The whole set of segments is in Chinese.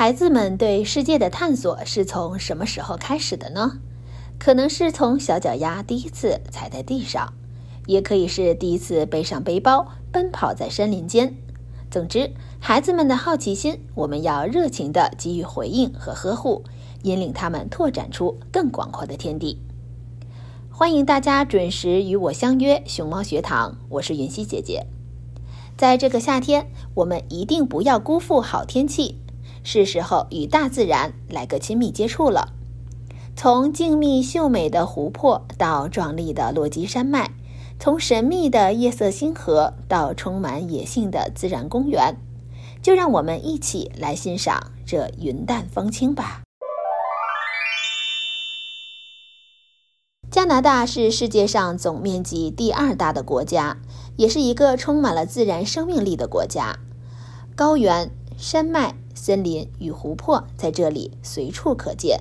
孩子们对世界的探索是从什么时候开始的呢？可能是从小脚丫第一次踩在地上，也可以是第一次背上背包奔跑在森林间。总之，孩子们的好奇心，我们要热情地给予回应和呵护，引领他们拓展出更广阔的天地。欢迎大家准时与我相约熊猫学堂，我是云溪姐姐。在这个夏天，我们一定不要辜负好天气。是时候与大自然来个亲密接触了。从静谧秀美的湖泊到壮丽的落基山脉，从神秘的夜色星河到充满野性的自然公园，就让我们一起来欣赏这云淡风轻吧。加拿大是世界上总面积第二大的国家，也是一个充满了自然生命力的国家，高原、山脉。森林与湖泊在这里随处可见，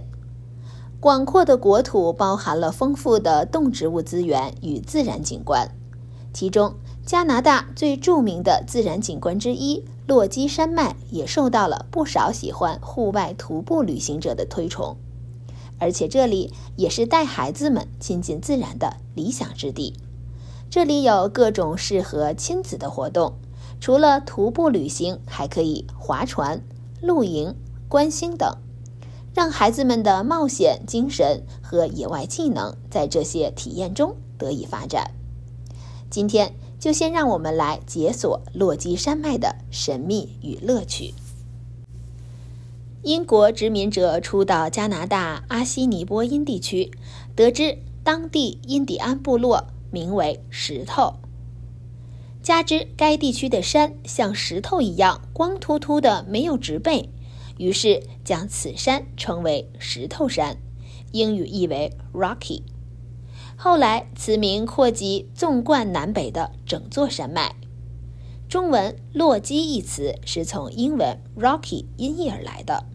广阔的国土包含了丰富的动植物资源与自然景观。其中，加拿大最著名的自然景观之一——落基山脉，也受到了不少喜欢户外徒步旅行者的推崇。而且，这里也是带孩子们亲近自然的理想之地。这里有各种适合亲子的活动，除了徒步旅行，还可以划船。露营、观星等，让孩子们的冒险精神和野外技能在这些体验中得以发展。今天就先让我们来解锁落基山脉的神秘与乐趣。英国殖民者初到加拿大阿西尼波因地区，得知当地印第安部落名为石头。加之该地区的山像石头一样光秃秃的，没有植被，于是将此山称为石头山，英语译为 Rocky。后来此名扩及纵贯南北的整座山脉。中文“落基”一词是从英文 Rocky 音译而来的。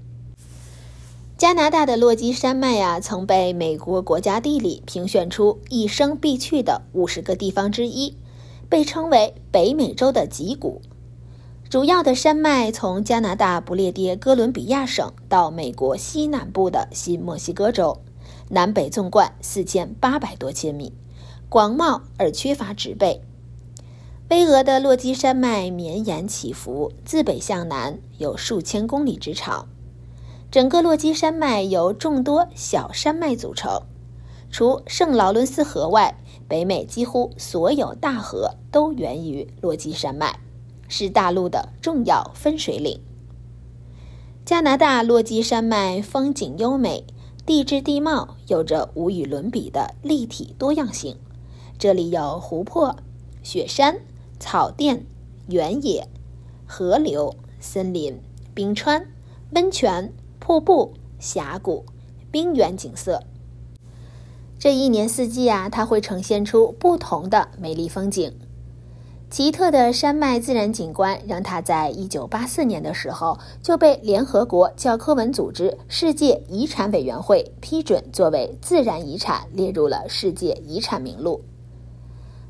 加拿大的落基山脉呀，曾被美国国家地理评选出一生必去的五十个地方之一。被称为北美洲的脊骨，主要的山脉从加拿大不列颠哥伦比亚省到美国西南部的新墨西哥州，南北纵贯四千八百多千米，广袤而缺乏植被。巍峨的落基山脉绵延起伏，自北向南有数千公里之长。整个落基山脉由众多小山脉组成，除圣劳伦斯河外。北美几乎所有大河都源于落基山脉，是大陆的重要分水岭。加拿大落基山脉风景优美，地质地貌有着无与伦比的立体多样性。这里有湖泊、雪山、草甸、原野、河流、森林、冰川、温泉、瀑布、峡谷、冰原景色。这一年四季啊，它会呈现出不同的美丽风景。奇特的山脉自然景观让它在一九八四年的时候就被联合国教科文组织世界遗产委员会批准作为自然遗产列入了世界遗产名录。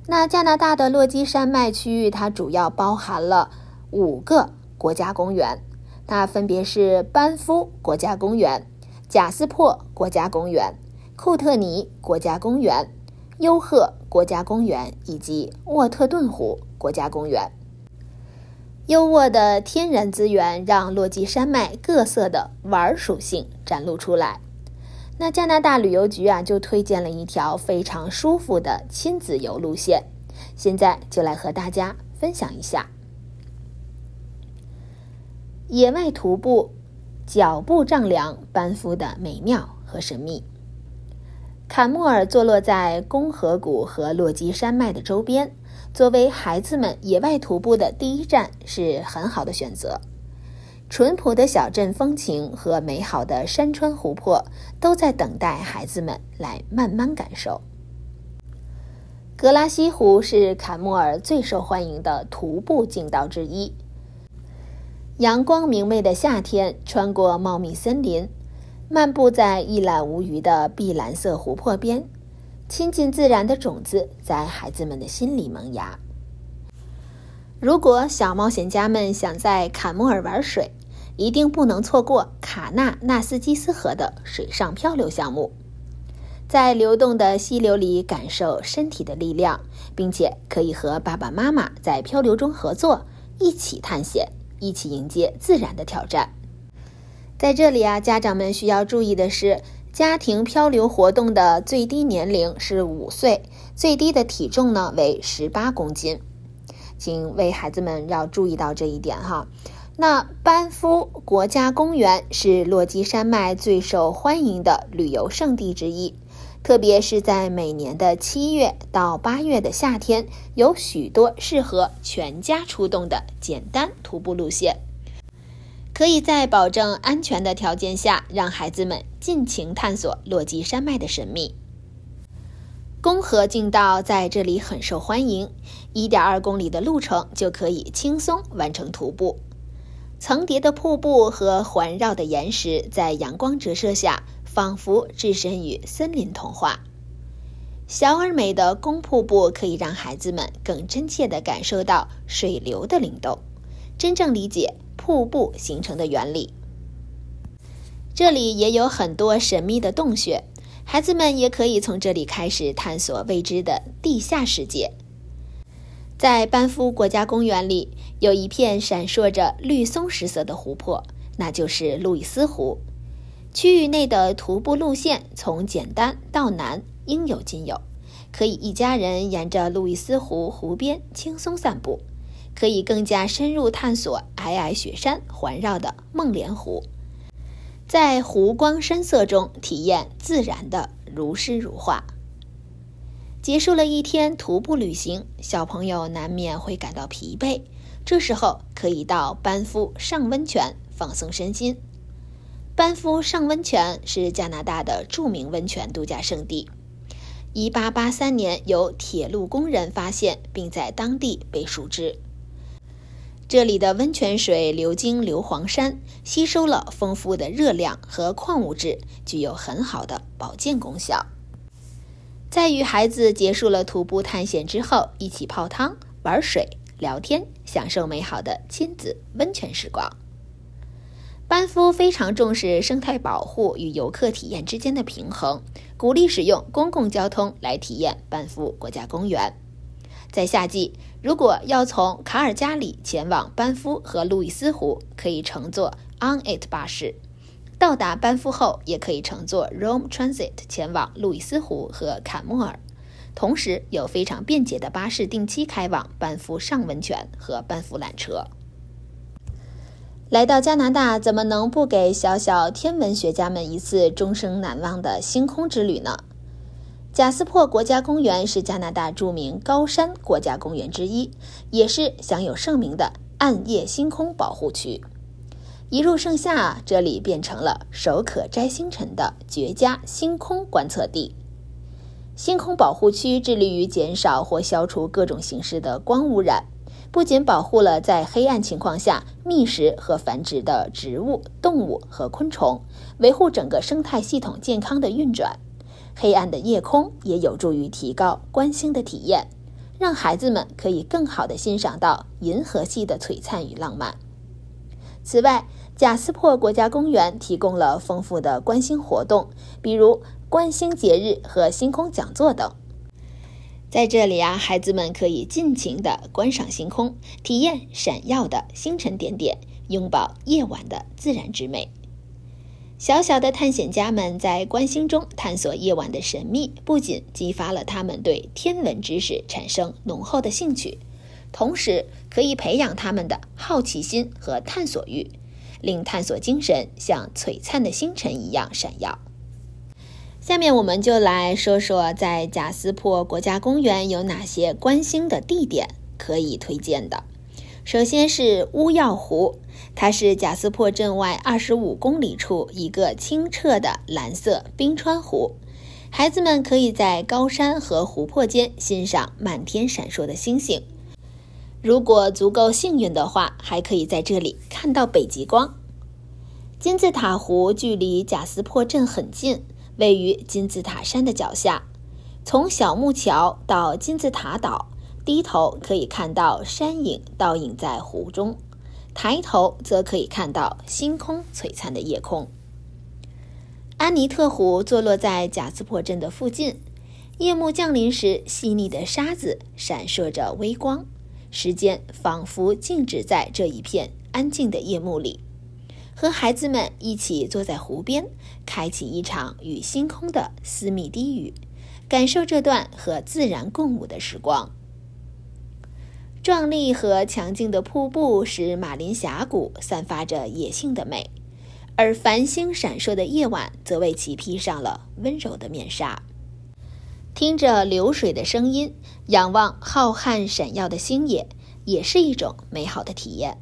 那加拿大的落基山脉区域，它主要包含了五个国家公园，它分别是班夫国家公园、贾斯珀国家公园、库特尼国家公园。优鹤国家公园以及沃特顿湖国家公园，优渥的天然资源让落基山脉各色的玩属性展露出来。那加拿大旅游局啊，就推荐了一条非常舒服的亲子游路线，现在就来和大家分享一下野外徒步、脚步丈量班夫的美妙和神秘。坎莫尔坐落在公河谷和落基山脉的周边，作为孩子们野外徒步的第一站是很好的选择。淳朴的小镇风情和美好的山川湖泊都在等待孩子们来慢慢感受。格拉西湖是坎莫尔最受欢迎的徒步径道之一。阳光明媚的夏天，穿过茂密森林。漫步在一览无余的碧蓝色湖泊边，亲近自然的种子在孩子们的心里萌芽。如果小冒险家们想在坎莫尔玩水，一定不能错过卡纳纳斯基斯河的水上漂流项目，在流动的溪流里感受身体的力量，并且可以和爸爸妈妈在漂流中合作，一起探险，一起迎接自然的挑战。在这里啊，家长们需要注意的是，家庭漂流活动的最低年龄是五岁，最低的体重呢为十八公斤，请为孩子们要注意到这一点哈。那班夫国家公园是落基山脉最受欢迎的旅游胜地之一，特别是在每年的七月到八月的夏天，有许多适合全家出动的简单徒步路线。可以在保证安全的条件下，让孩子们尽情探索落基山脉的神秘。公河径道在这里很受欢迎，一点二公里的路程就可以轻松完成徒步。层叠的瀑布和环绕的岩石在阳光折射下，仿佛置身于森林童话。小而美的公瀑布可以让孩子们更真切地感受到水流的灵动，真正理解。瀑布形成的原理，这里也有很多神秘的洞穴，孩子们也可以从这里开始探索未知的地下世界。在班夫国家公园里，有一片闪烁着绿松石色的湖泊，那就是路易斯湖。区域内的徒步路线从简单到难，应有尽有，可以一家人沿着路易斯湖湖边轻松散步。可以更加深入探索皑皑雪山环绕的梦莲湖，在湖光山色中体验自然的如诗如画。结束了一天徒步旅行，小朋友难免会感到疲惫，这时候可以到班夫上温泉放松身心。班夫上温泉是加拿大的著名温泉度假胜地。1883年由铁路工人发现，并在当地被熟知。这里的温泉水流经硫磺山，吸收了丰富的热量和矿物质，具有很好的保健功效。在与孩子结束了徒步探险之后，一起泡汤、玩水、聊天，享受美好的亲子温泉时光。班夫非常重视生态保护与游客体验之间的平衡，鼓励使用公共交通来体验班夫国家公园。在夏季，如果要从卡尔加里前往班夫和路易斯湖，可以乘坐 On It 巴士；到达班夫后，也可以乘坐 Rome Transit 前往路易斯湖和坎莫尔。同时，有非常便捷的巴士定期开往班夫上温泉和班夫缆车。来到加拿大，怎么能不给小小天文学家们一次终生难忘的星空之旅呢？贾斯珀国家公园是加拿大著名高山国家公园之一，也是享有盛名的暗夜星空保护区。一入盛夏，这里变成了手可摘星辰的绝佳星空观测地。星空保护区致力于减少或消除各种形式的光污染。不仅保护了在黑暗情况下觅食和繁殖的植物、动物和昆虫，维护整个生态系统健康的运转，黑暗的夜空也有助于提高观星的体验，让孩子们可以更好地欣赏到银河系的璀璨与浪漫。此外，贾斯珀国家公园提供了丰富的观星活动，比如观星节日和星空讲座等。在这里啊，孩子们可以尽情地观赏星空，体验闪耀的星辰点点，拥抱夜晚的自然之美。小小的探险家们在观星中探索夜晚的神秘，不仅激发了他们对天文知识产生浓厚的兴趣，同时可以培养他们的好奇心和探索欲，令探索精神像璀璨的星辰一样闪耀。下面我们就来说说，在贾斯珀国家公园有哪些观星的地点可以推荐的。首先是乌药湖，它是贾斯珀镇外二十五公里处一个清澈的蓝色冰川湖。孩子们可以在高山和湖泊间欣赏满天闪烁的星星。如果足够幸运的话，还可以在这里看到北极光。金字塔湖距离贾斯珀镇很近。位于金字塔山的脚下，从小木桥到金字塔岛，低头可以看到山影倒影在湖中，抬头则可以看到星空璀璨的夜空。安妮特湖坐落在贾斯珀镇的附近，夜幕降临时，细腻的沙子闪烁着微光，时间仿佛静止在这一片安静的夜幕里。和孩子们一起坐在湖边，开启一场与星空的私密低语，感受这段和自然共舞的时光。壮丽和强劲的瀑布使马林峡谷散发着野性的美，而繁星闪烁的夜晚则为其披上了温柔的面纱。听着流水的声音，仰望浩瀚闪耀的星野，也是一种美好的体验。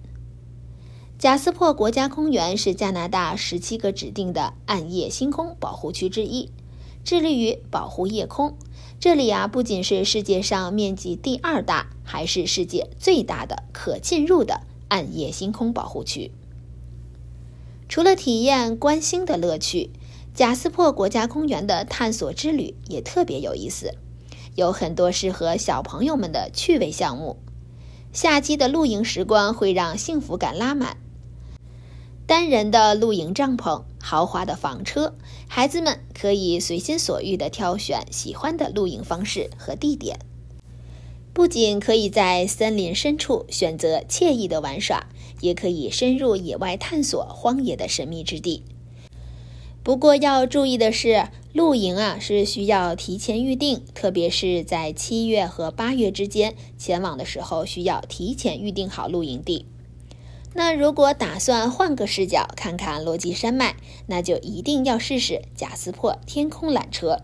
贾斯珀国家公园是加拿大十七个指定的暗夜星空保护区之一，致力于保护夜空。这里啊，不仅是世界上面积第二大，还是世界最大的可进入的暗夜星空保护区。除了体验观星的乐趣，贾斯珀国家公园的探索之旅也特别有意思，有很多适合小朋友们的趣味项目。夏季的露营时光会让幸福感拉满。单人的露营帐篷、豪华的房车，孩子们可以随心所欲地挑选喜欢的露营方式和地点。不仅可以在森林深处选择惬意的玩耍，也可以深入野外探索荒野的神秘之地。不过要注意的是，露营啊是需要提前预定，特别是在七月和八月之间前往的时候，需要提前预定好露营地。那如果打算换个视角看看落基山脉，那就一定要试试贾斯珀天空缆车。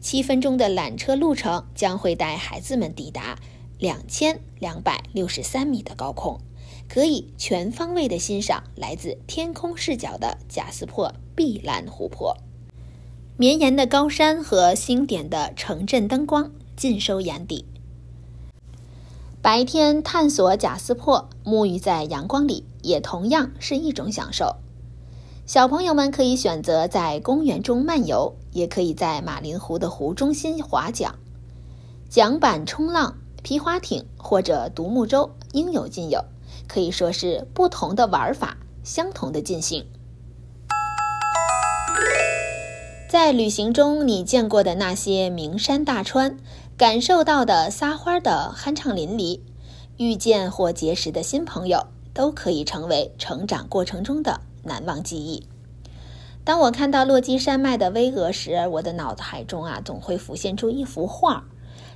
七分钟的缆车路程将会带孩子们抵达两千两百六十三米的高空，可以全方位的欣赏来自天空视角的贾斯珀碧蓝湖泊。绵延的高山和星点的城镇灯光尽收眼底。白天探索贾斯珀，沐浴在阳光里，也同样是一种享受。小朋友们可以选择在公园中漫游，也可以在马林湖的湖中心划桨、桨板冲浪、皮划艇或者独木舟，应有尽有。可以说是不同的玩法，相同的尽兴。在旅行中，你见过的那些名山大川。感受到的撒欢的酣畅淋漓，遇见或结识的新朋友，都可以成为成长过程中的难忘记忆。当我看到落基山脉的巍峨时，我的脑海中啊，总会浮现出一幅画，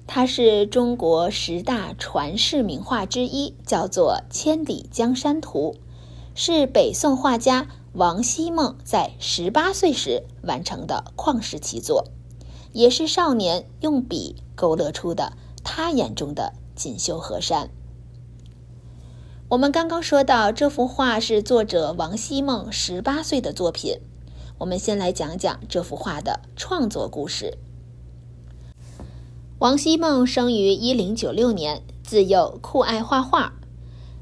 它是中国十大传世名画之一，叫做《千里江山图》。是北宋画家王希孟在十八岁时完成的旷世奇作，也是少年用笔勾勒出的他眼中的锦绣河山。我们刚刚说到，这幅画是作者王希孟十八岁的作品。我们先来讲讲这幅画的创作故事。王希孟生于一零九六年，自幼酷爱画画。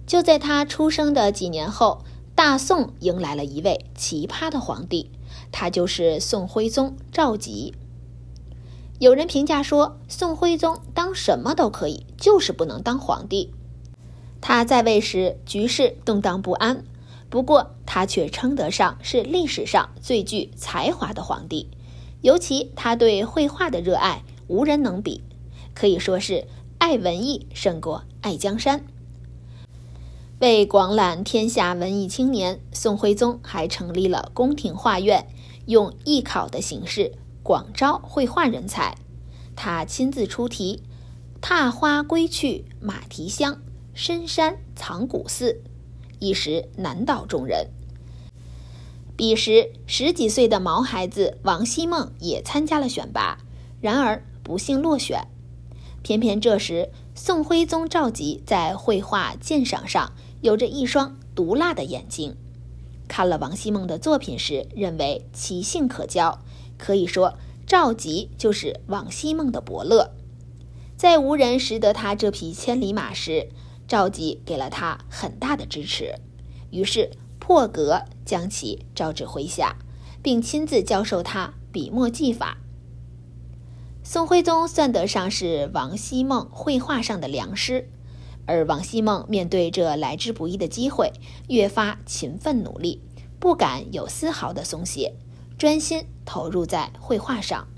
就在他出生的几年后，大宋迎来了一位奇葩的皇帝，他就是宋徽宗赵佶。有人评价说，宋徽宗当什么都可以，就是不能当皇帝。他在位时局势动荡不安，不过他却称得上是历史上最具才华的皇帝。尤其他对绘画的热爱无人能比，可以说是爱文艺胜过爱江山。为广揽天下文艺青年，宋徽宗还成立了宫廷画院，用艺考的形式广招绘画人才。他亲自出题：“踏花归去马蹄香。”深山藏古寺，一时难倒众人。彼时十几岁的毛孩子王希孟也参加了选拔，然而不幸落选。偏偏这时，宋徽宗赵佶在绘画鉴赏上有着一双毒辣的眼睛，看了王希孟的作品时，认为其性可教，可以说赵佶就是王希孟的伯乐。在无人识得他这匹千里马时，赵佶给了他很大的支持，于是破格将其招至麾下，并亲自教授他笔墨技法。宋徽宗算得上是王希孟绘画上的良师，而王希孟面对这来之不易的机会，越发勤奋努力，不敢有丝毫的松懈，专心投入在绘画上。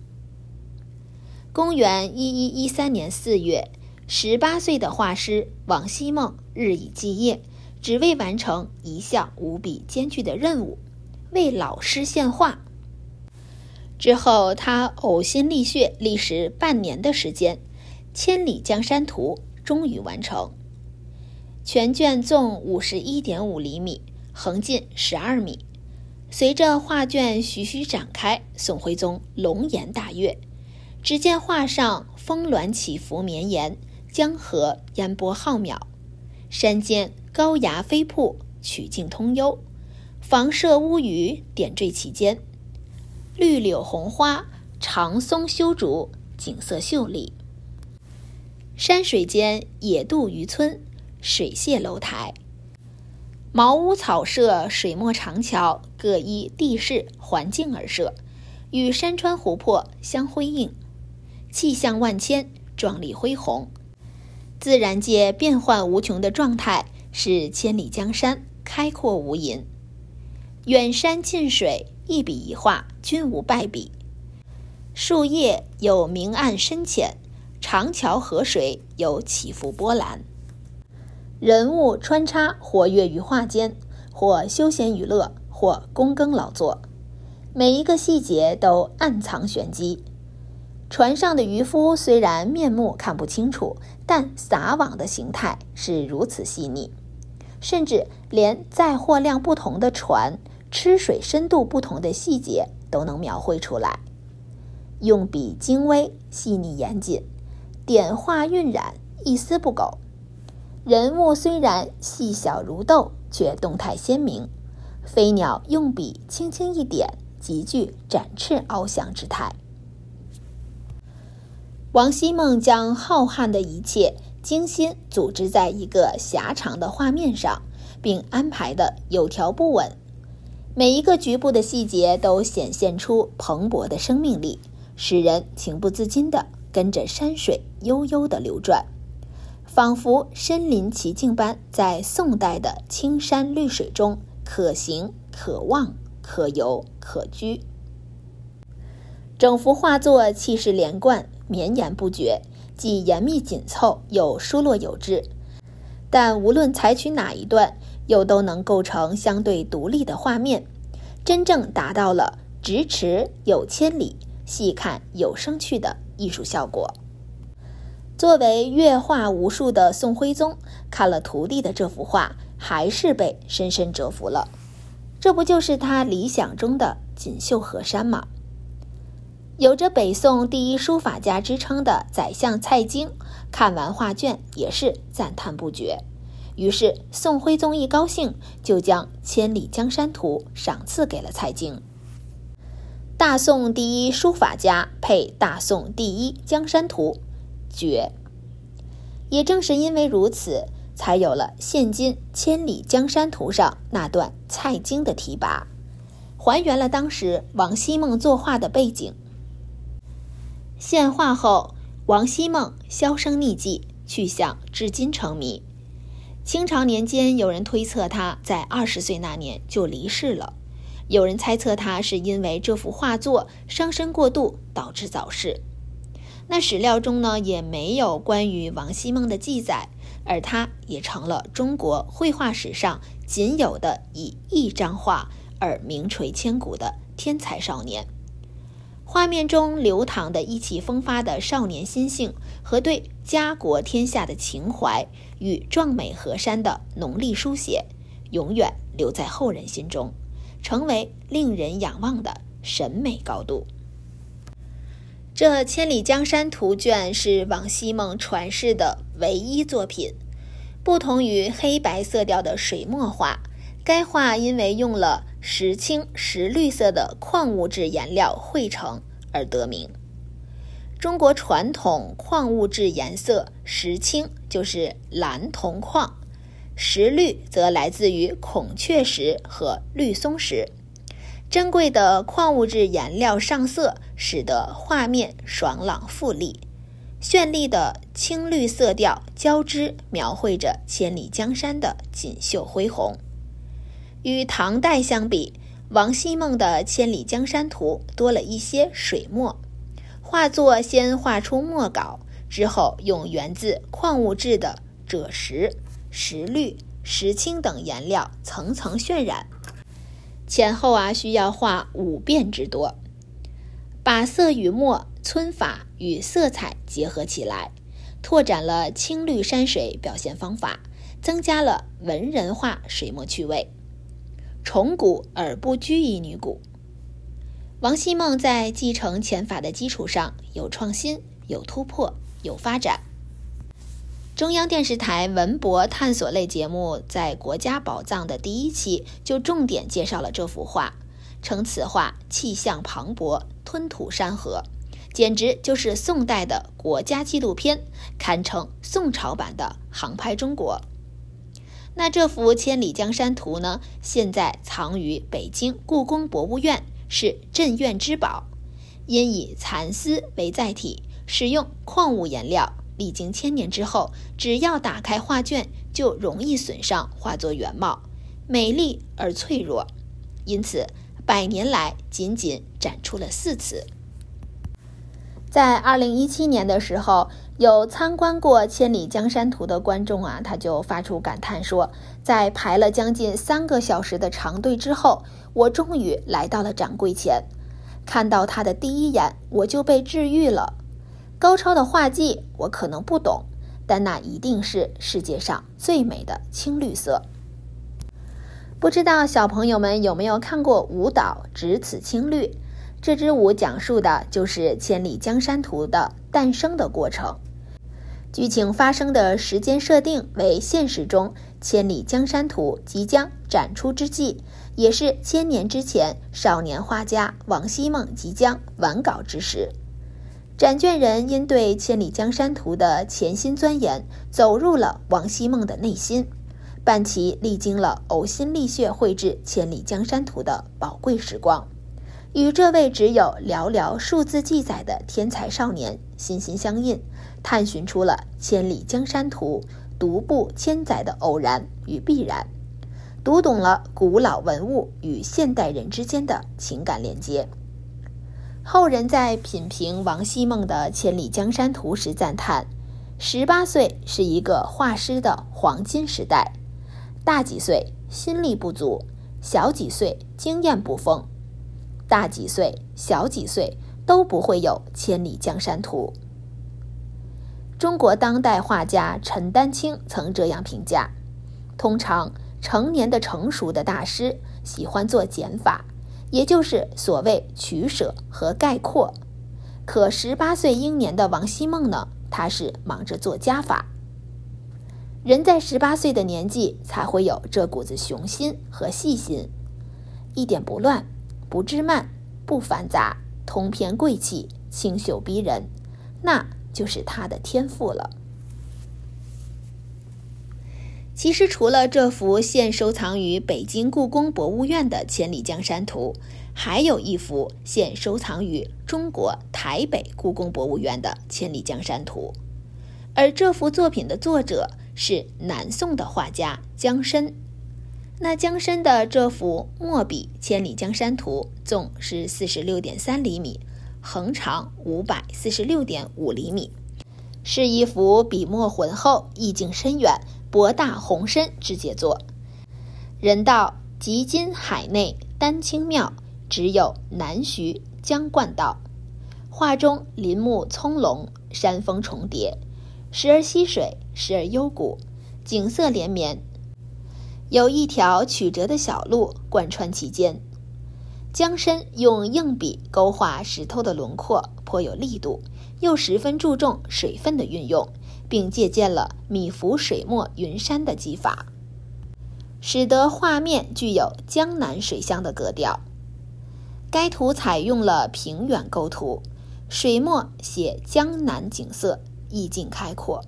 公元一一一三年四月。十八岁的画师王希孟日以继夜，只为完成一项无比艰巨的任务——为老师献画。之后，他呕心沥血，历时半年的时间，《千里江山图》终于完成。全卷纵五十一点五厘米，横径十二米。随着画卷徐徐展开，宋徽宗龙颜大悦。只见画上峰峦起伏绵延。江河烟波浩渺，山间高崖飞瀑，曲径通幽，房舍屋宇点缀其间，绿柳红花，长松修竹，景色秀丽。山水间野渡渔村，水榭楼台，茅屋草舍，水墨长桥，各依地势环境而设，与山川湖泊相辉映，气象万千，壮丽恢宏。自然界变幻无穷的状态，使千里江山开阔无垠。远山近水，一笔一画均无败笔。树叶有明暗深浅，长桥河水有起伏波澜。人物穿插活跃于画间，或休闲娱乐，或躬耕劳作，每一个细节都暗藏玄机。船上的渔夫虽然面目看不清楚，但撒网的形态是如此细腻，甚至连载货量不同的船吃水深度不同的细节都能描绘出来。用笔精微细腻严谨，点画晕染一丝不苟。人物虽然细小如豆，却动态鲜明。飞鸟用笔轻轻一点，极具展翅翱翔之态。王希孟将浩瀚的一切精心组织在一个狭长的画面上，并安排的有条不紊，每一个局部的细节都显现出蓬勃的生命力，使人情不自禁地跟着山水悠悠地流转，仿佛身临其境般，在宋代的青山绿水中可行可望可游可居。整幅画作气势连贯。绵延不绝，既严密紧凑，又疏落有致。但无论采取哪一段，又都能构成相对独立的画面，真正达到了咫尺有千里，细看有生趣的艺术效果。作为阅画无数的宋徽宗，看了徒弟的这幅画，还是被深深折服了。这不就是他理想中的锦绣河山吗？有着北宋第一书法家之称的宰相蔡京，看完画卷也是赞叹不绝。于是宋徽宗一高兴，就将《千里江山图》赏赐给了蔡京。大宋第一书法家配大宋第一江山图，绝。也正是因为如此，才有了现今《千里江山图》上那段蔡京的题跋，还原了当时王希孟作画的背景。献画后，王希孟销声匿迹，去向至今成谜。清朝年间，有人推测他在二十岁那年就离世了。有人猜测他是因为这幅画作伤身过度导致早逝。那史料中呢也没有关于王希孟的记载，而他也成了中国绘画史上仅有的以一张画而名垂千古的天才少年。画面中流淌的意气风发的少年心性和对家国天下的情怀与壮美河山的浓丽书写，永远留在后人心中。成为令人仰望的审美高度。这《千里江山图》卷是王希孟传世的唯一作品，不同于黑白色调的水墨画，该画因为用了石青、石绿色的矿物质颜料绘成而得名。中国传统矿物质颜色石青就是蓝铜矿。石绿则来自于孔雀石和绿松石，珍贵的矿物质颜料上色，使得画面爽朗富丽。绚丽的青绿色调交织，描绘着千里江山的锦绣恢宏。与唐代相比，王希孟的《千里江山图》多了一些水墨，画作先画出墨稿，之后用源自矿物质的赭石。石绿、石青等颜料层层渲染，前后啊需要画五遍之多，把色与墨、皴法与色彩结合起来，拓展了青绿山水表现方法，增加了文人画水墨趣味，重古而不拘于女古。王希孟在继承前法的基础上，有创新、有突破、有发展。中央电视台文博探索类节目在《国家宝藏》的第一期就重点介绍了这幅画，称此画气象磅礴，吞吐山河，简直就是宋代的国家纪录片，堪称宋朝版的《航拍中国》。那这幅《千里江山图》呢？现在藏于北京故宫博物院，是镇院之宝，因以蚕丝为载体，使用矿物颜料。历经千年之后，只要打开画卷，就容易损伤画作原貌，美丽而脆弱。因此，百年来仅仅展出了四次。在二零一七年的时候，有参观过《千里江山图》的观众啊，他就发出感叹说：“在排了将近三个小时的长队之后，我终于来到了展柜前，看到它的第一眼，我就被治愈了。”高超的画技我可能不懂，但那一定是世界上最美的青绿色。不知道小朋友们有没有看过舞蹈《只此青绿》？这支舞讲述的就是《千里江山图》的诞生的过程。剧情发生的时间设定为现实中《千里江山图》即将展出之际，也是千年之前少年画家王希孟即将完稿之时。展卷人因对《千里江山图》的潜心钻研，走入了王希孟的内心，伴其历经了呕心沥血绘制《千里江山图》的宝贵时光，与这位只有寥寥数字记载的天才少年心心相印，探寻出了《千里江山图》独步千载的偶然与必然，读懂了古老文物与现代人之间的情感连接。后人在品评王希孟的《千里江山图》时赞叹：“十八岁是一个画师的黄金时代，大几岁心力不足，小几岁经验不丰，大几岁小几岁都不会有《千里江山图》。”中国当代画家陈丹青曾这样评价：“通常成年的成熟的大师喜欢做减法，也就是所谓取舍和概括。可十八岁英年的王希孟呢，他是忙着做加法。人在十八岁的年纪才会有这股子雄心和细心，一点不乱，不枝蔓，不繁杂，通篇贵气，清秀逼人，那就是他的天赋了。其实，除了这幅现收藏于北京故宫博物院的《千里江山图》，还有一幅现收藏于中国台北故宫博物院的《千里江山图》，而这幅作品的作者是南宋的画家江深。那江申的这幅墨笔《千里江山图》纵是四十六点三厘米，横长五百四十六点五厘米，是一幅笔墨浑厚、意境深远。博大宏深之杰作。人道极今海内丹青庙，只有南徐江灌道。画中林木葱茏，山峰重叠，时而溪水，时而幽谷，景色连绵。有一条曲折的小路贯穿其间。江深用硬笔勾画石头的轮廓，颇有力度，又十分注重水分的运用。并借鉴了米芾水墨云山的技法，使得画面具有江南水乡的格调。该图采用了平远构图，水墨写江南景色，意境开阔。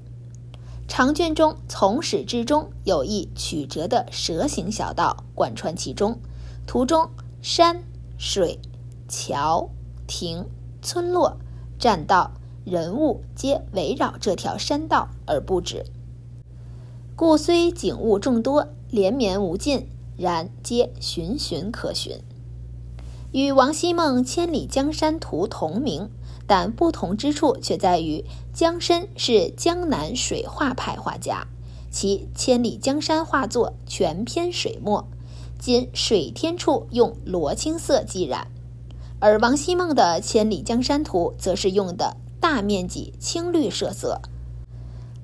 长卷中从始至终有一曲折的蛇形小道贯穿其中，图中山水、桥亭、村落、栈道。人物皆围绕这条山道而不止，故虽景物众多，连绵无尽，然皆循循可循。与王希孟《千里江山图》同名，但不同之处却在于江深是江南水画派画家，其《千里江山》画作全篇水墨，仅水天处用罗青色记染，而王希孟的《千里江山图》则是用的。大面积青绿设色，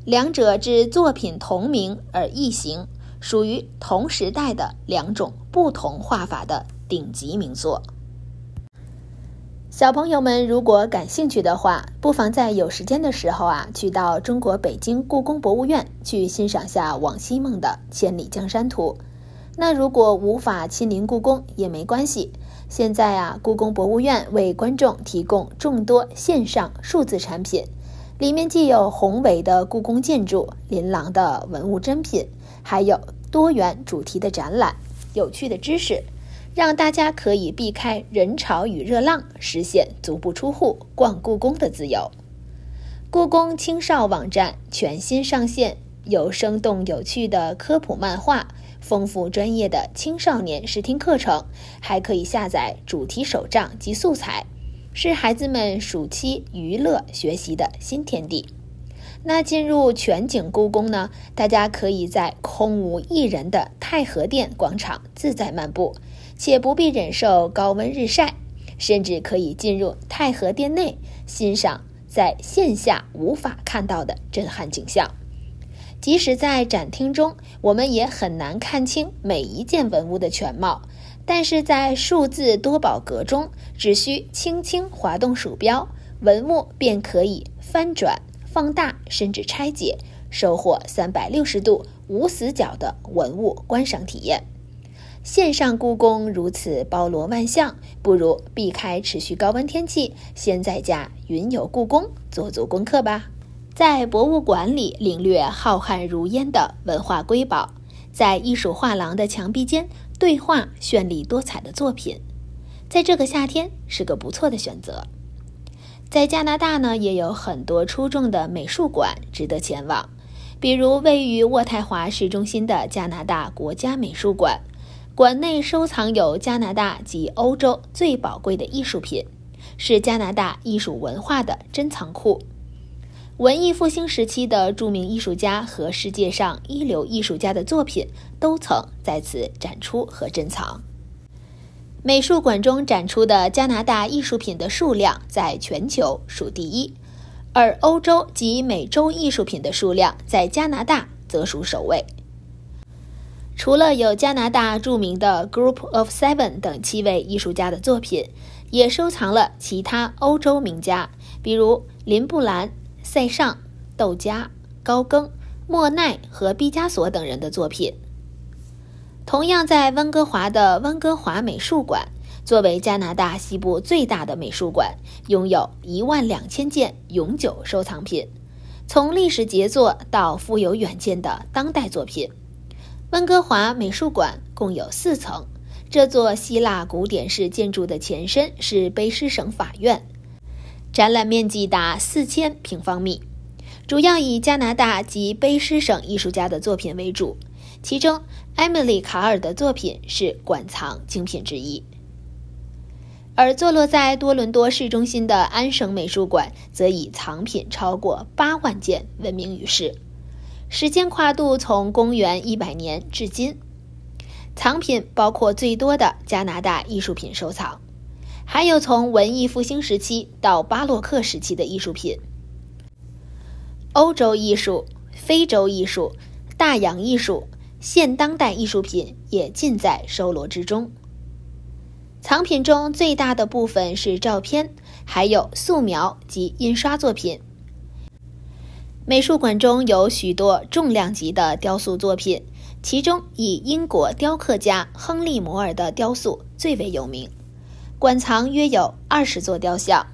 两者之作品同名而异形，属于同时代的两种不同画法的顶级名作。小朋友们如果感兴趣的话，不妨在有时间的时候啊，去到中国北京故宫博物院去欣赏下王希孟的《千里江山图》。那如果无法亲临故宫也没关系。现在啊，故宫博物院为观众提供众多线上数字产品，里面既有宏伟的故宫建筑、琳琅的文物珍品，还有多元主题的展览、有趣的知识，让大家可以避开人潮与热浪，实现足不出户逛故宫的自由。故宫青少网站全新上线，有生动有趣的科普漫画。丰富专业的青少年视听课程，还可以下载主题手账及素材，是孩子们暑期娱乐学习的新天地。那进入全景故宫呢？大家可以在空无一人的太和殿广场自在漫步，且不必忍受高温日晒，甚至可以进入太和殿内欣赏在线下无法看到的震撼景象。即使在展厅中，我们也很难看清每一件文物的全貌，但是在数字多宝格中，只需轻轻滑动鼠标，文物便可以翻转、放大，甚至拆解，收获三百六十度无死角的文物观赏体验。线上故宫如此包罗万象，不如避开持续高温天气，先在家云游故宫，做足功课吧。在博物馆里领略浩瀚如烟的文化瑰宝，在艺术画廊的墙壁间对话绚丽多彩的作品，在这个夏天是个不错的选择。在加拿大呢，也有很多出众的美术馆值得前往，比如位于渥太华市中心的加拿大国家美术馆，馆内收藏有加拿大及欧洲最宝贵的艺术品，是加拿大艺术文化的珍藏库。文艺复兴时期的著名艺术家和世界上一流艺术家的作品都曾在此展出和珍藏。美术馆中展出的加拿大艺术品的数量在全球数第一，而欧洲及美洲艺术品的数量在加拿大则属首位。除了有加拿大著名的 Group of Seven 等七位艺术家的作品，也收藏了其他欧洲名家，比如林布兰、塞尚、窦加、高更、莫奈和毕加索等人的作品。同样在温哥华的温哥华美术馆，作为加拿大西部最大的美术馆，拥有一万两千件永久收藏品，从历史杰作到富有远见的当代作品。温哥华美术馆共有四层。这座希腊古典式建筑的前身是卑诗省法院，展览面积达四千平方米，主要以加拿大及卑诗省艺术家的作品为主。其中，艾米丽·卡尔的作品是馆藏精品之一。而坐落在多伦多市中心的安省美术馆，则以藏品超过八万件闻名于世，时间跨度从公元一百年至今。藏品包括最多的加拿大艺术品收藏，还有从文艺复兴时期到巴洛克时期的艺术品。欧洲艺术、非洲艺术、大洋艺术、现当代艺术品也尽在收罗之中。藏品中最大的部分是照片，还有素描及印刷作品。美术馆中有许多重量级的雕塑作品。其中以英国雕刻家亨利·摩尔的雕塑最为有名，馆藏约有二十座雕像。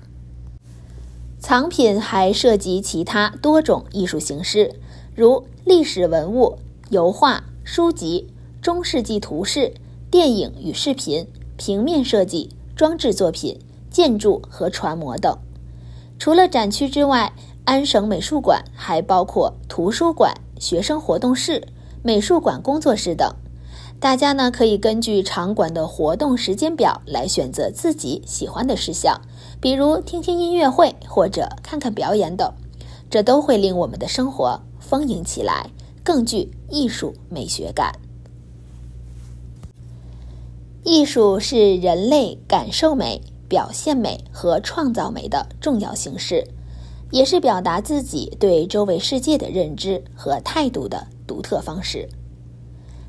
藏品还涉及其他多种艺术形式，如历史文物、油画、书籍、中世纪图式、电影与视频、平面设计、装置作品、建筑和船模等。除了展区之外，安省美术馆还包括图书馆、学生活动室。美术馆工作室等，大家呢可以根据场馆的活动时间表来选择自己喜欢的事项，比如听听音乐会或者看看表演等，这都会令我们的生活丰盈起来，更具艺术美学感。艺术是人类感受美、表现美和创造美的重要形式，也是表达自己对周围世界的认知和态度的。独特方式，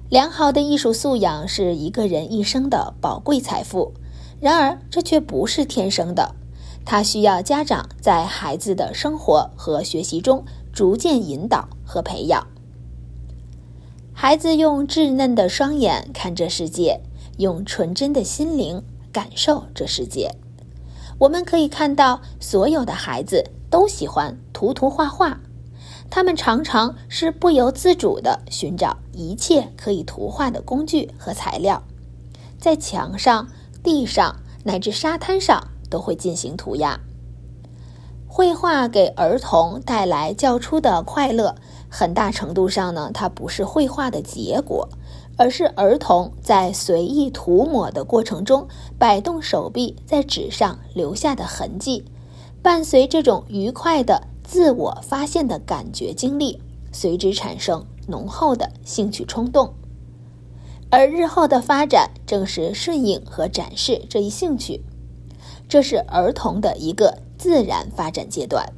良好的艺术素养是一个人一生的宝贵财富。然而，这却不是天生的，它需要家长在孩子的生活和学习中逐渐引导和培养。孩子用稚嫩的双眼看这世界，用纯真的心灵感受这世界。我们可以看到，所有的孩子都喜欢涂涂画画。他们常常是不由自主地寻找一切可以图画的工具和材料，在墙上、地上乃至沙滩上都会进行涂鸦。绘画给儿童带来较初的快乐，很大程度上呢，它不是绘画的结果，而是儿童在随意涂抹的过程中摆动手臂在纸上留下的痕迹。伴随这种愉快的。自我发现的感觉经历，随之产生浓厚的兴趣冲动，而日后的发展正是顺应和展示这一兴趣，这是儿童的一个自然发展阶段。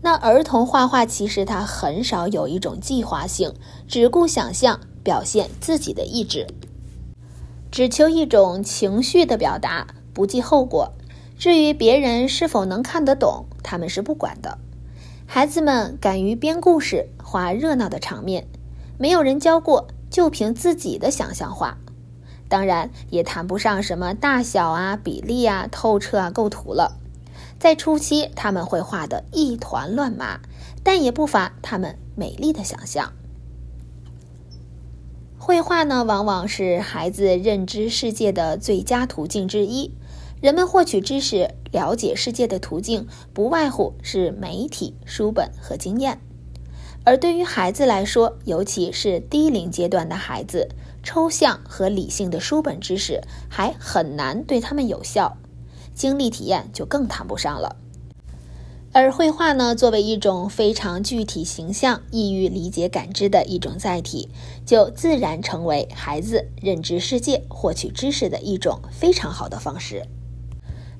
那儿童画画其实他很少有一种计划性，只顾想象表现自己的意志，只求一种情绪的表达，不计后果。至于别人是否能看得懂，他们是不管的。孩子们敢于编故事、画热闹的场面，没有人教过，就凭自己的想象画。当然，也谈不上什么大小啊、比例啊、透彻啊、构图了。在初期，他们会画得一团乱麻，但也不乏他们美丽的想象。绘画呢，往往是孩子认知世界的最佳途径之一。人们获取知识、了解世界的途径，不外乎是媒体、书本和经验。而对于孩子来说，尤其是低龄阶段的孩子，抽象和理性的书本知识还很难对他们有效，经历体验就更谈不上了。而绘画呢，作为一种非常具体、形象、易于理解、感知的一种载体，就自然成为孩子认知世界、获取知识的一种非常好的方式。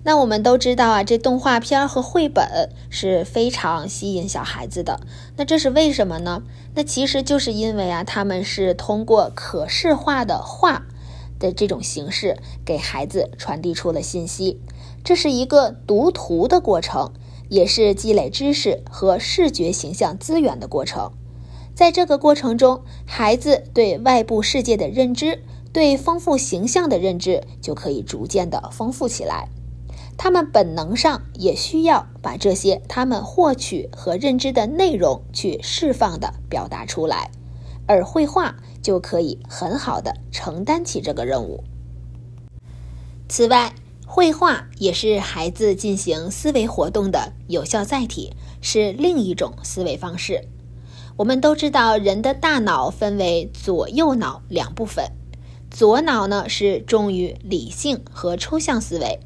那我们都知道啊，这动画片和绘本是非常吸引小孩子的。那这是为什么呢？那其实就是因为啊，他们是通过可视化的画的这种形式，给孩子传递出了信息。这是一个读图的过程，也是积累知识和视觉形象资源的过程。在这个过程中，孩子对外部世界的认知。对丰富形象的认知就可以逐渐的丰富起来，他们本能上也需要把这些他们获取和认知的内容去释放的表达出来，而绘画就可以很好的承担起这个任务。此外，绘画也是孩子进行思维活动的有效载体，是另一种思维方式。我们都知道，人的大脑分为左右脑两部分。左脑呢是重于理性和抽象思维，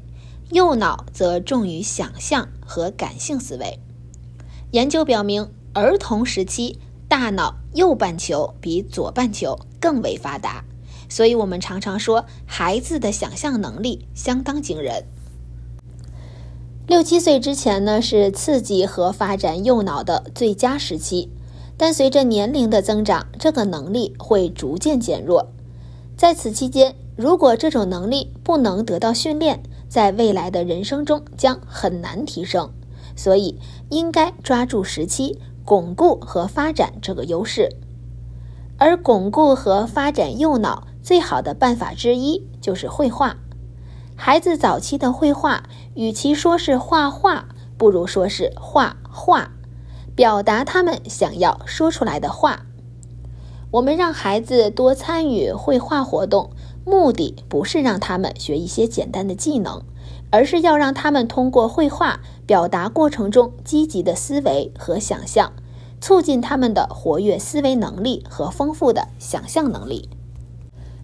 右脑则重于想象和感性思维。研究表明，儿童时期大脑右半球比左半球更为发达，所以我们常常说孩子的想象能力相当惊人。六七岁之前呢是刺激和发展右脑的最佳时期，但随着年龄的增长，这个能力会逐渐减弱。在此期间，如果这种能力不能得到训练，在未来的人生中将很难提升。所以，应该抓住时期，巩固和发展这个优势。而巩固和发展右脑最好的办法之一就是绘画。孩子早期的绘画，与其说是画画，不如说是画画，表达他们想要说出来的话。我们让孩子多参与绘画活动，目的不是让他们学一些简单的技能，而是要让他们通过绘画表达过程中积极的思维和想象，促进他们的活跃思维能力和丰富的想象能力。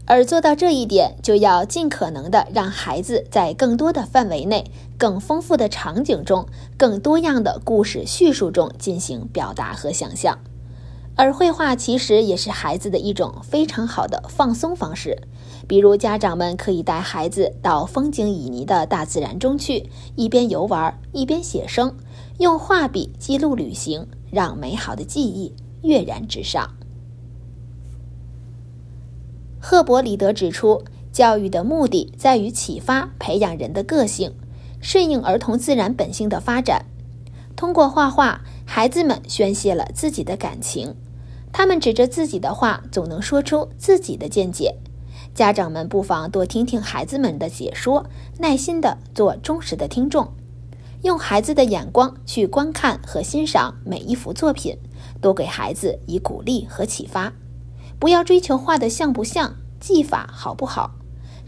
而做到这一点，就要尽可能的让孩子在更多的范围内、更丰富的场景中、更多样的故事叙述中进行表达和想象。而绘画其实也是孩子的一种非常好的放松方式，比如家长们可以带孩子到风景旖旎的大自然中去，一边游玩一边写生，用画笔记录旅行，让美好的记忆跃然纸上。赫伯里德指出，教育的目的在于启发、培养人的个性，顺应儿童自然本性的发展。通过画画，孩子们宣泄了自己的感情。他们指着自己的话，总能说出自己的见解。家长们不妨多听听孩子们的解说，耐心地做忠实的听众，用孩子的眼光去观看和欣赏每一幅作品，多给孩子以鼓励和启发。不要追求画的像不像，技法好不好，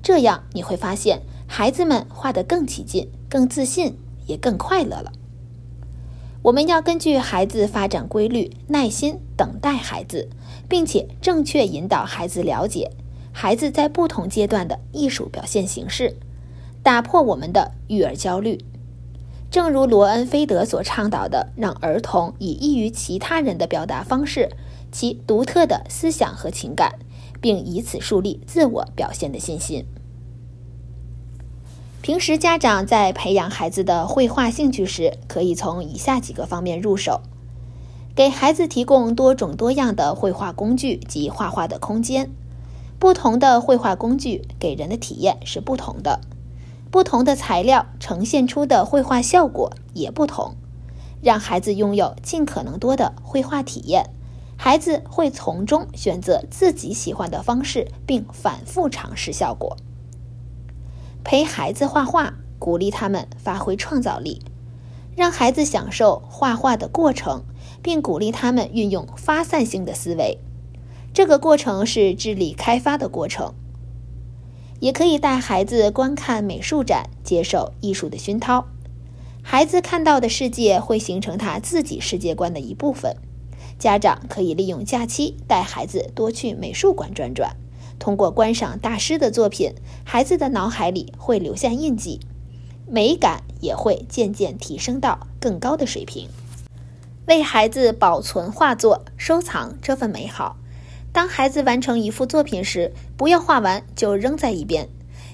这样你会发现孩子们画得更起劲、更自信，也更快乐了。我们要根据孩子发展规律，耐心等待孩子，并且正确引导孩子了解孩子在不同阶段的艺术表现形式，打破我们的育儿焦虑。正如罗恩·菲德所倡导的，让儿童以异于其他人的表达方式，其独特的思想和情感，并以此树立自我表现的信心。平时家长在培养孩子的绘画兴趣时，可以从以下几个方面入手：给孩子提供多种多样的绘画工具及画画的空间。不同的绘画工具给人的体验是不同的，不同的材料呈现出的绘画效果也不同。让孩子拥有尽可能多的绘画体验，孩子会从中选择自己喜欢的方式，并反复尝试效果。陪孩子画画，鼓励他们发挥创造力，让孩子享受画画的过程，并鼓励他们运用发散性的思维。这个过程是智力开发的过程。也可以带孩子观看美术展，接受艺术的熏陶。孩子看到的世界会形成他自己世界观的一部分。家长可以利用假期带孩子多去美术馆转转。通过观赏大师的作品，孩子的脑海里会留下印记，美感也会渐渐提升到更高的水平。为孩子保存画作，收藏这份美好。当孩子完成一幅作品时，不要画完就扔在一边，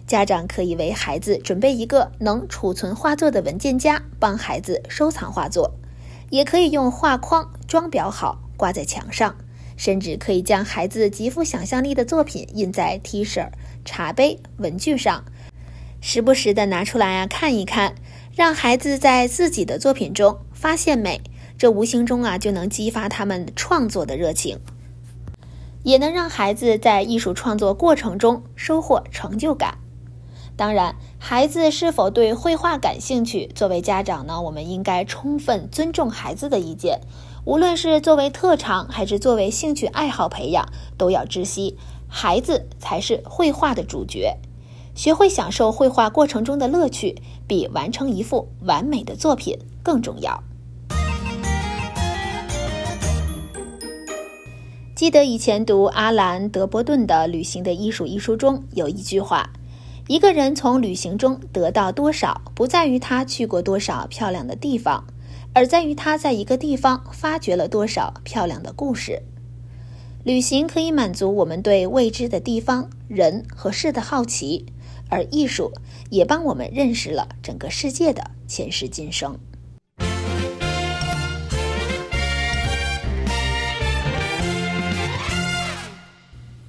家长可以为孩子准备一个能储存画作的文件夹，帮孩子收藏画作；也可以用画框装裱好，挂在墙上。甚至可以将孩子极富想象力的作品印在 T 恤、茶杯、文具上，时不时的拿出来啊看一看，让孩子在自己的作品中发现美。这无形中啊就能激发他们创作的热情，也能让孩子在艺术创作过程中收获成就感。当然，孩子是否对绘画感兴趣，作为家长呢，我们应该充分尊重孩子的意见。无论是作为特长还是作为兴趣爱好培养，都要知悉孩子才是绘画的主角。学会享受绘画过程中的乐趣，比完成一幅完美的作品更重要。记得以前读阿兰·德伯顿的《旅行的艺术》一书中有一句话。一个人从旅行中得到多少，不在于他去过多少漂亮的地方，而在于他在一个地方发掘了多少漂亮的故事。旅行可以满足我们对未知的地方、人和事的好奇，而艺术也帮我们认识了整个世界的前世今生。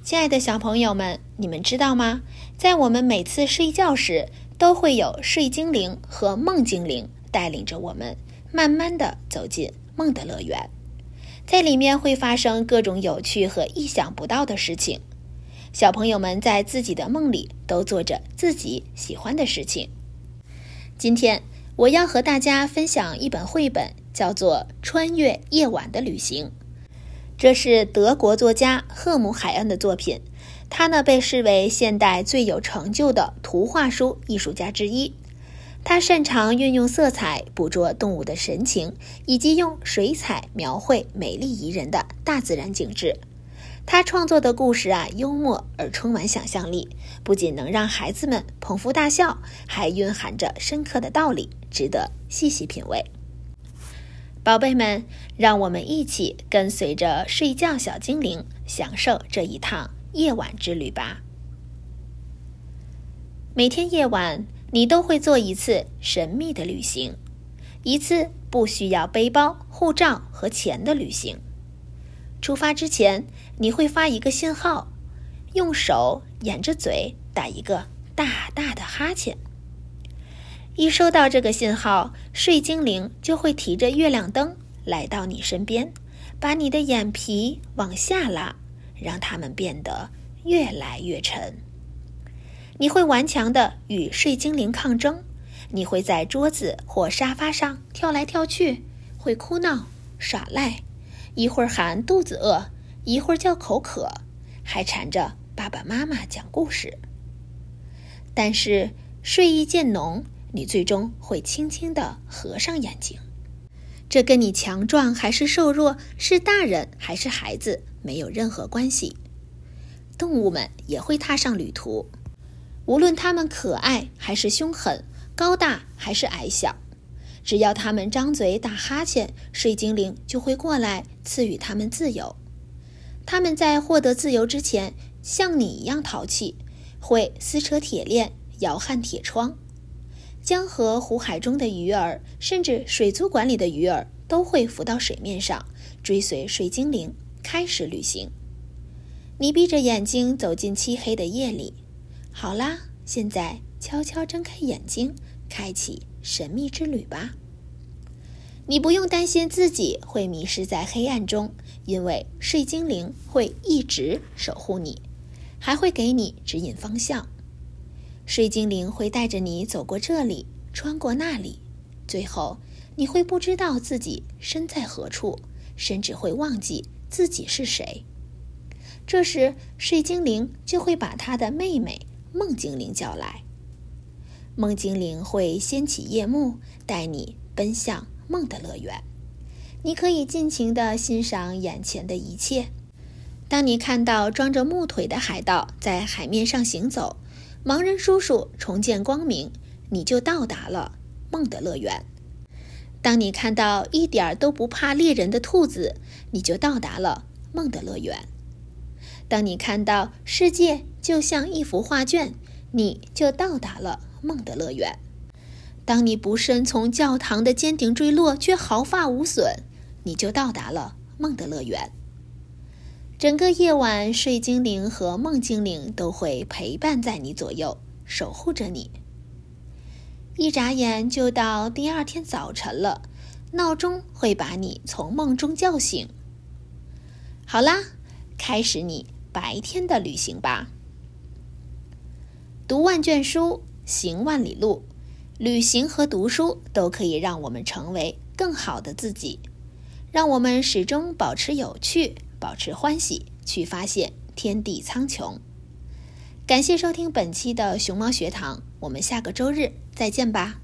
亲爱的小朋友们，你们知道吗？在我们每次睡觉时，都会有睡精灵和梦精灵带领着我们，慢慢的走进梦的乐园。在里面会发生各种有趣和意想不到的事情。小朋友们在自己的梦里都做着自己喜欢的事情。今天我要和大家分享一本绘本，叫做《穿越夜晚的旅行》。这是德国作家赫姆海恩的作品，他呢被视为现代最有成就的图画书艺术家之一。他擅长运用色彩捕捉动物的神情，以及用水彩描绘美丽宜人的大自然景致。他创作的故事啊，幽默而充满想象力，不仅能让孩子们捧腹大笑，还蕴含着深刻的道理，值得细细品味。宝贝们，让我们一起跟随着睡觉小精灵，享受这一趟夜晚之旅吧。每天夜晚，你都会做一次神秘的旅行，一次不需要背包、护照和钱的旅行。出发之前，你会发一个信号，用手掩着嘴打一个大大的哈欠。一收到这个信号，睡精灵就会提着月亮灯来到你身边，把你的眼皮往下拉，让它们变得越来越沉。你会顽强地与睡精灵抗争，你会在桌子或沙发上跳来跳去，会哭闹、耍赖，一会儿喊肚子饿，一会儿叫口渴，还缠着爸爸妈妈讲故事。但是睡意渐浓。你最终会轻轻地合上眼睛，这跟你强壮还是瘦弱，是大人还是孩子没有任何关系。动物们也会踏上旅途，无论它们可爱还是凶狠，高大还是矮小，只要它们张嘴打哈欠，水精灵就会过来赐予它们自由。它们在获得自由之前，像你一样淘气，会撕扯铁链，摇撼铁窗。江河湖海中的鱼儿，甚至水族馆里的鱼儿，都会浮到水面上，追随水精灵开始旅行。你闭着眼睛走进漆黑的夜里，好啦，现在悄悄睁开眼睛，开启神秘之旅吧。你不用担心自己会迷失在黑暗中，因为睡精灵会一直守护你，还会给你指引方向。睡精灵会带着你走过这里，穿过那里，最后你会不知道自己身在何处，甚至会忘记自己是谁。这时，睡精灵就会把他的妹妹梦精灵叫来。梦精灵会掀起夜幕，带你奔向梦的乐园。你可以尽情地欣赏眼前的一切。当你看到装着木腿的海盗在海面上行走。盲人叔叔重见光明，你就到达了梦的乐园。当你看到一点儿都不怕猎人的兔子，你就到达了梦的乐园。当你看到世界就像一幅画卷，你就到达了梦的乐园。当你不慎从教堂的尖顶坠落，却毫发无损，你就到达了梦的乐园。整个夜晚，睡精灵和梦精灵都会陪伴在你左右，守护着你。一眨眼就到第二天早晨了，闹钟会把你从梦中叫醒。好啦，开始你白天的旅行吧。读万卷书，行万里路，旅行和读书都可以让我们成为更好的自己，让我们始终保持有趣，保持欢喜，去发现天地苍穹。感谢收听本期的熊猫学堂，我们下个周日再见吧。